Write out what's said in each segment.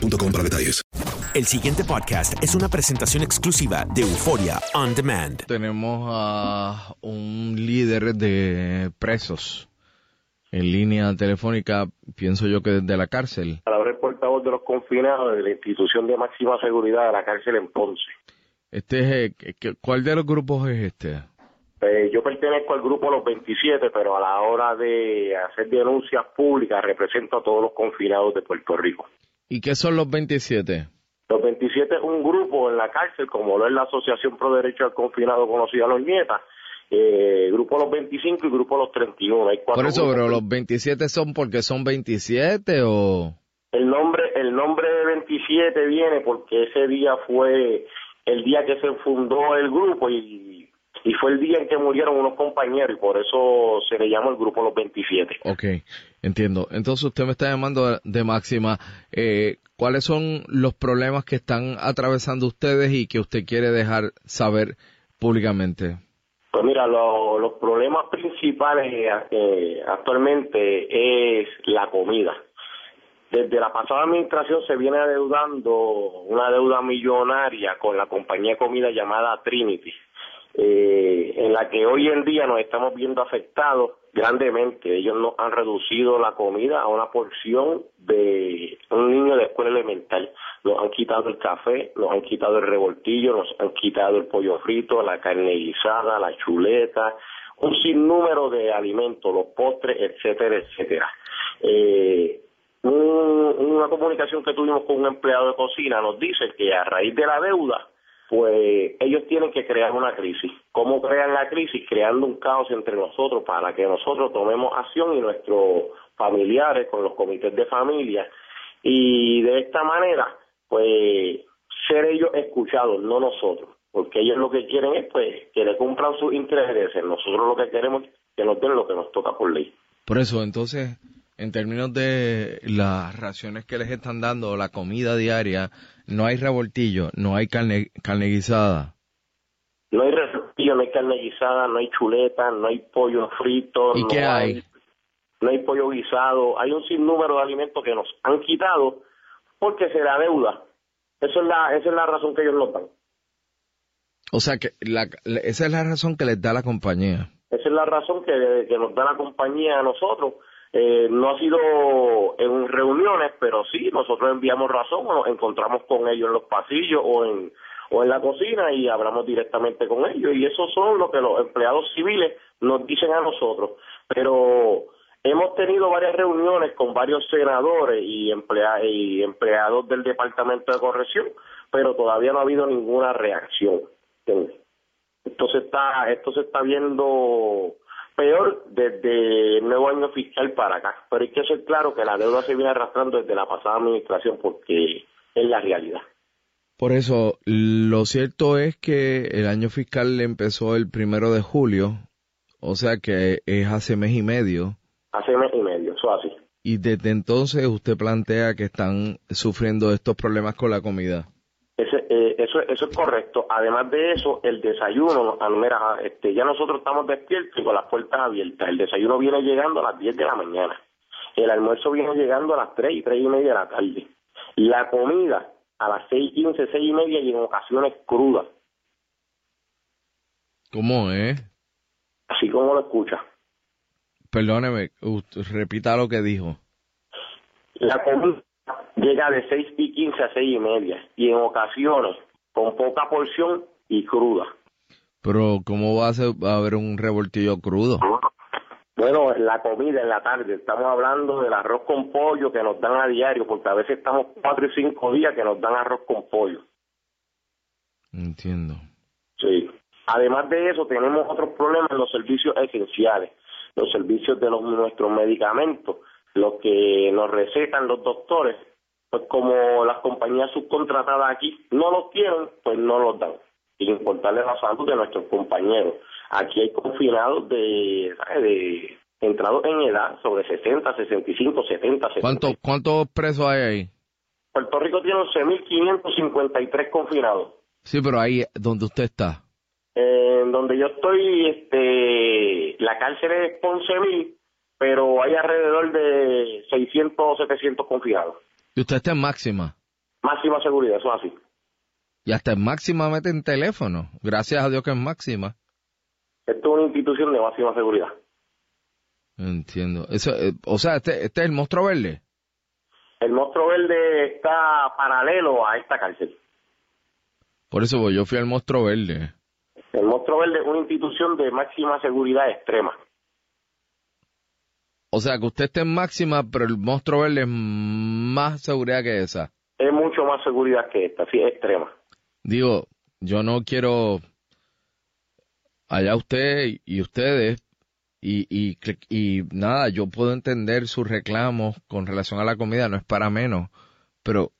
boostmobile.com para detalles. El siguiente podcast es una presentación exclusiva de Euforia On Demand. Tenemos a un líder de presos en línea telefónica, pienso yo que desde la cárcel. Palabra el portavoz de los confinados de la institución de máxima seguridad de la cárcel en Ponce. Este es, eh, ¿qué- ¿Cuál de los grupos es este? Eh, yo pertenezco al grupo Los 27, pero a la hora de hacer denuncias públicas represento a todos los confinados de Puerto Rico. ¿Y qué son los 27? Los 27 es un grupo en la cárcel, como lo es la Asociación Pro Derecho al Confinado conocida Los Nietas, eh, Grupo Los 25 y Grupo Los 31. Hay cuatro Por eso, grupos. pero los 27 son porque son 27 o... El nombre, el nombre de 27 viene porque ese día fue el día que se fundó el grupo y, y fue el día en que murieron unos compañeros y por eso se le llama el grupo Los 27. Ok, entiendo. Entonces usted me está llamando de máxima. Eh, ¿Cuáles son los problemas que están atravesando ustedes y que usted quiere dejar saber públicamente? Pues mira, lo- los problemas principales eh, actualmente es la comida. Desde la pasada administración se viene adeudando una deuda millonaria con la compañía de comida llamada Trinity, eh, la que hoy en día nos estamos viendo afectados grandemente. Ellos nos han reducido la comida a una porción de un niño de escuela elemental. Nos han quitado el café, nos han quitado el revoltillo, nos han quitado el pollo frito, la carne guisada, la chuleta, un sinnúmero de alimentos, los postres, etcétera, etcétera. Eh, un- una comunicación que tuvimos con un empleado de cocina nos dice que a raíz de la deuda, pues ellos tienen que crear una crisis. ¿Cómo crean la crisis? Creando un caos entre nosotros para que nosotros tomemos acción y nuestros familiares con los comités de familia y de esta manera, pues ser ellos escuchados, no nosotros, porque ellos lo que quieren es pues que le cumplan sus intereses. Nosotros lo que queremos es que nos den lo que nos toca por ley. Por eso, entonces, en términos de las raciones que les están dando, la comida diaria, no hay revoltillo, no hay carne, carne guisada. No hay refresquillo, no hay carne guisada, no hay chuleta, no hay pollo frito. ¿Y no qué hay? No hay pollo guisado. Hay un sinnúmero de alimentos que nos han quitado porque se da deuda. Eso es la, esa es la razón que ellos nos dan. O sea, que la- la- esa es la razón que les da la compañía. Esa es la razón que, que nos da la compañía a nosotros. Eh, no ha sido en reuniones, pero sí, nosotros enviamos razón nos encontramos con ellos en los pasillos o en, o en la cocina y hablamos directamente con ellos. Y eso son lo que los empleados civiles nos dicen a nosotros. Pero hemos tenido varias reuniones con varios senadores y, emplea- y empleados del Departamento de Corrección, pero todavía no ha habido ninguna reacción. se está, esto se está viendo peor desde el nuevo año fiscal para acá. Pero hay que ser claro que la deuda se viene arrastrando desde la pasada administración porque es la realidad. Por eso, lo cierto es que el año fiscal empezó el primero de julio, o sea que es hace mes y medio. Hace mes y medio, eso así. Y desde entonces usted plantea que están sufriendo estos problemas con la comida. Eh, eso, eso es correcto. Además de eso, el desayuno, mira, este, ya nosotros estamos despiertos y con las puertas abiertas. El desayuno viene llegando a las 10 de la mañana. El almuerzo viene llegando a las 3 y 3 y media de la tarde. La comida a las 6 y 15, 6 y media y en ocasiones cruda. ¿Cómo es? Así como lo escucha. Perdóneme, repita lo que dijo. La comida llega de 6 y 15 a 6 y media y en ocasiones con poca porción y cruda. Pero ¿cómo va a, ser, va a haber un revoltillo crudo? Bueno, la comida en la tarde, estamos hablando del arroz con pollo que nos dan a diario, porque a veces estamos cuatro y cinco días que nos dan arroz con pollo. Entiendo. Sí. Además de eso, tenemos otros problemas en los servicios esenciales, los servicios de los, nuestros medicamentos, los que nos recetan los doctores, pues como las compañías subcontratadas aquí no los quieren, pues no los dan, sin importarle la salud de nuestros compañeros. Aquí hay confinados de, de entrados en edad sobre 60, 65, 70, 70. ¿Cuánto, ¿Cuántos presos hay ahí? Puerto Rico tiene 11.553 confinados. Sí, pero ahí donde usted está. En donde yo estoy, este, la cárcel es Ponce pero hay alrededor de 600 o 700 confinados. ¿Y usted está en máxima? Máxima seguridad, eso es así. Y hasta en máxima meten teléfono. Gracias a Dios que es máxima. Esto es una institución de máxima seguridad. Entiendo. Eso, eh, o sea, este, este es el monstruo verde. El monstruo verde está paralelo a esta cárcel. Por eso pues, yo fui al monstruo verde. El monstruo verde es una institución de máxima seguridad extrema. O sea, que usted esté en máxima, pero el monstruo verde es más seguridad que esa. Es mucho más seguridad que esta, sí, es extrema. Digo, yo no quiero allá usted y ustedes, y, y, y nada, yo puedo entender sus reclamos con relación a la comida, no es para menos, pero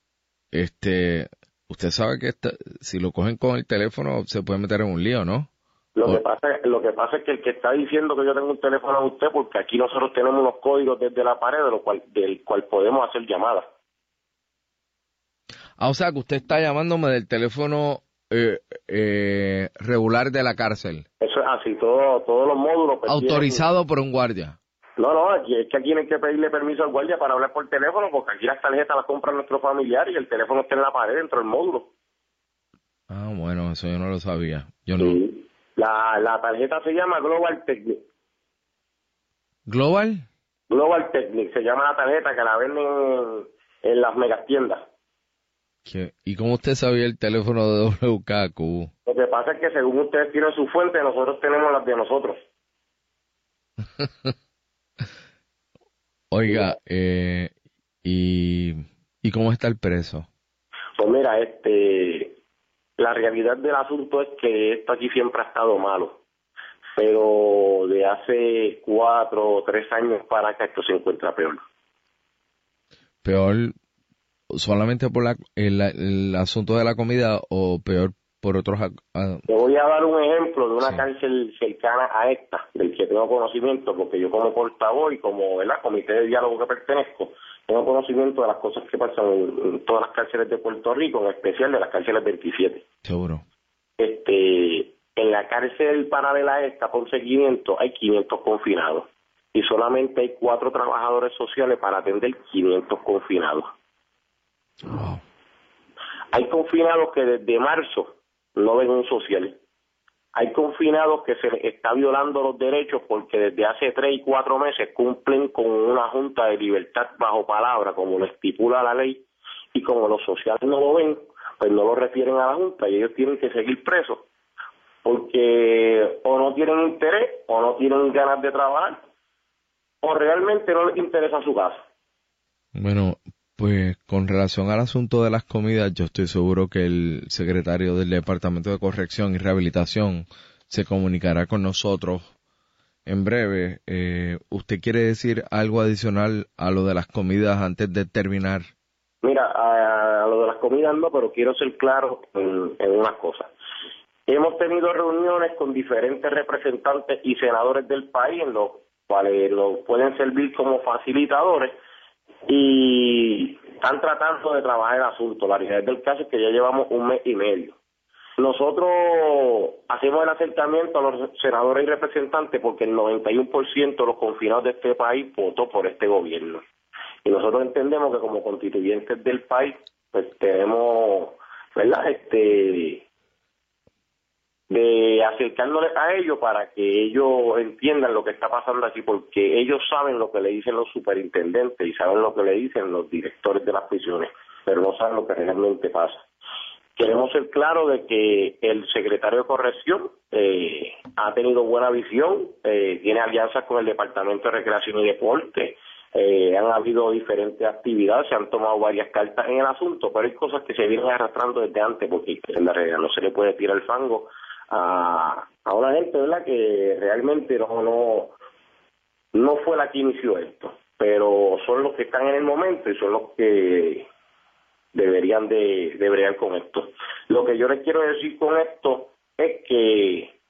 este, usted sabe que si lo cogen con el teléfono se puede meter en un lío, ¿no? Lo que, pasa, lo que pasa es que el que está diciendo que yo tengo un teléfono a usted, porque aquí nosotros tenemos unos códigos desde la pared de lo cual, del cual podemos hacer llamadas. Ah, o sea que usted está llamándome del teléfono eh, eh, regular de la cárcel. Eso es así, todo, todos los módulos. Pues, Autorizado por un guardia. No, no, aquí es que aquí hay que pedirle permiso al guardia para hablar por teléfono, porque aquí las tarjetas las compra nuestro familiar y el teléfono está en la pared dentro del módulo. Ah, bueno, eso yo no lo sabía. Yo no. La, la tarjeta se llama Global Technic. ¿Global? Global Technic, se llama la tarjeta que la venden en, las megastiendas. ¿Y cómo usted sabía el teléfono de WKQ? Lo que pasa es que según ustedes tienen su fuente, nosotros tenemos las de nosotros. Oiga, eh, y, ¿y cómo está el preso? Pues mira, este, la realidad del asunto es que esto aquí siempre ha estado malo, pero de hace cuatro o tres años para acá esto se encuentra peor. Peor solamente por el, asunto de la comida o peor por otros... Te voy a dar un ejemplo de una cárcel cercana a esta, del que tengo conocimiento, porque yo como portavoz y como ¿verdad? comité de diálogo que pertenezco, tengo conocimiento de las cosas que pasan en, todas las cárceles de Puerto Rico, en especial de las cárceles 27. Seguro. Este, en la cárcel paralela a esta, por seguimiento, hay 500 confinados y solamente hay cuatro trabajadores sociales para atender 500 confinados. Hay confinados que desde marzo no ven un social. Hay confinados que se les está violando los derechos porque desde hace tres y cuatro meses cumplen con una junta de libertad bajo palabra, como lo estipula la ley, y como los sociales no lo ven, pues no lo refieren a la junta y ellos tienen que seguir presos porque o no tienen interés o no tienen ganas de trabajar o realmente no les interesa su casa. Bueno, pues con relación al asunto de las comidas, yo estoy seguro que el secretario del Departamento de Corrección y Rehabilitación se comunicará con nosotros en breve. Eh, ¿Usted quiere decir algo adicional a lo de las comidas antes de terminar? Mira, a, lo de las comidas no, pero quiero ser claro en, en unas cosas. Hemos tenido reuniones con diferentes representantes y senadores del país en los cuales lo pueden servir como facilitadores y están tratando de trabajar el asunto. La realidad del caso es que ya llevamos un mes y medio. Nosotros hacemos el acercamiento a los senadores y representantes porque el 91% de los confinados de este país votó por este gobierno. Y nosotros entendemos que como constituyentes del país, pues tenemos, ¿verdad? Este, de acercándoles a ellos para que ellos entiendan lo que está pasando aquí, porque ellos saben lo que le dicen los superintendentes y saben lo que le dicen los directores de las prisiones, pero no saben lo que realmente pasa. Queremos ser claros de que el secretario de Corrección eh, ha tenido buena visión, eh, tiene alianzas con el Departamento de Recreación y Deporte, eh, han habido diferentes actividades, se han tomado varias cartas en el asunto, pero hay cosas que se vienen arrastrando desde antes, porque en la realidad no se le puede tirar el fango a, a una gente verdad que realmente no, no no fue la que inició esto pero son los que están en el momento y son los que deberían de, de con esto. Lo que yo les quiero decir con esto es que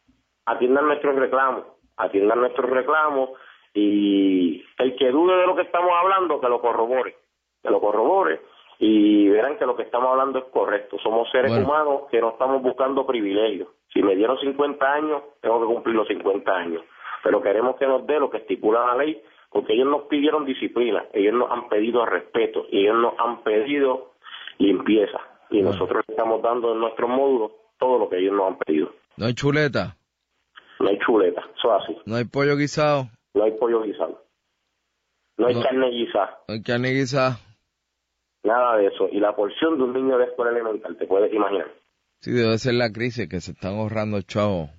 atiendan nuestros reclamos atiendan nuestros reclamos y el que dude de lo que estamos hablando que lo corrobore que lo corrobore y verán que lo que estamos hablando es correcto. Somos seres humanos que no estamos buscando privilegios. Si me dieron 50 años, tengo que cumplir los 50 años. Pero queremos que nos dé lo que estipula la ley, porque ellos nos pidieron disciplina, ellos nos han pedido respeto, ellos nos han pedido limpieza. Y nosotros estamos dando en nuestros módulos todo lo que ellos nos han pedido. ¿No hay chuleta? No hay chuleta, eso es así. ¿No hay pollo guisado? No hay pollo guisado. No hay carne guisada. No hay carne guisada. Nada de eso. Y la porción de un niño de escuela elemental, te puedes imaginar. Sí, debe ser la crisis que se están ahorrando chavos.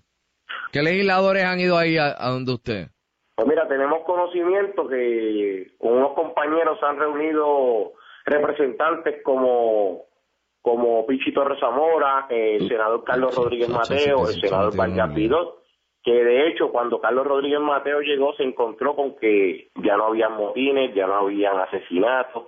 ¿Qué legisladores han ido ahí a, donde usted? Pues mira, tenemos conocimiento que unos compañeros se han reunido representantes como como Pichi Torres Zamora, el senador Carlos Rodríguez Mateo, el senador Vargas Pidot, que de hecho cuando Carlos Rodríguez Mateo llegó se encontró con que ya no había motines, ya no habían asesinatos,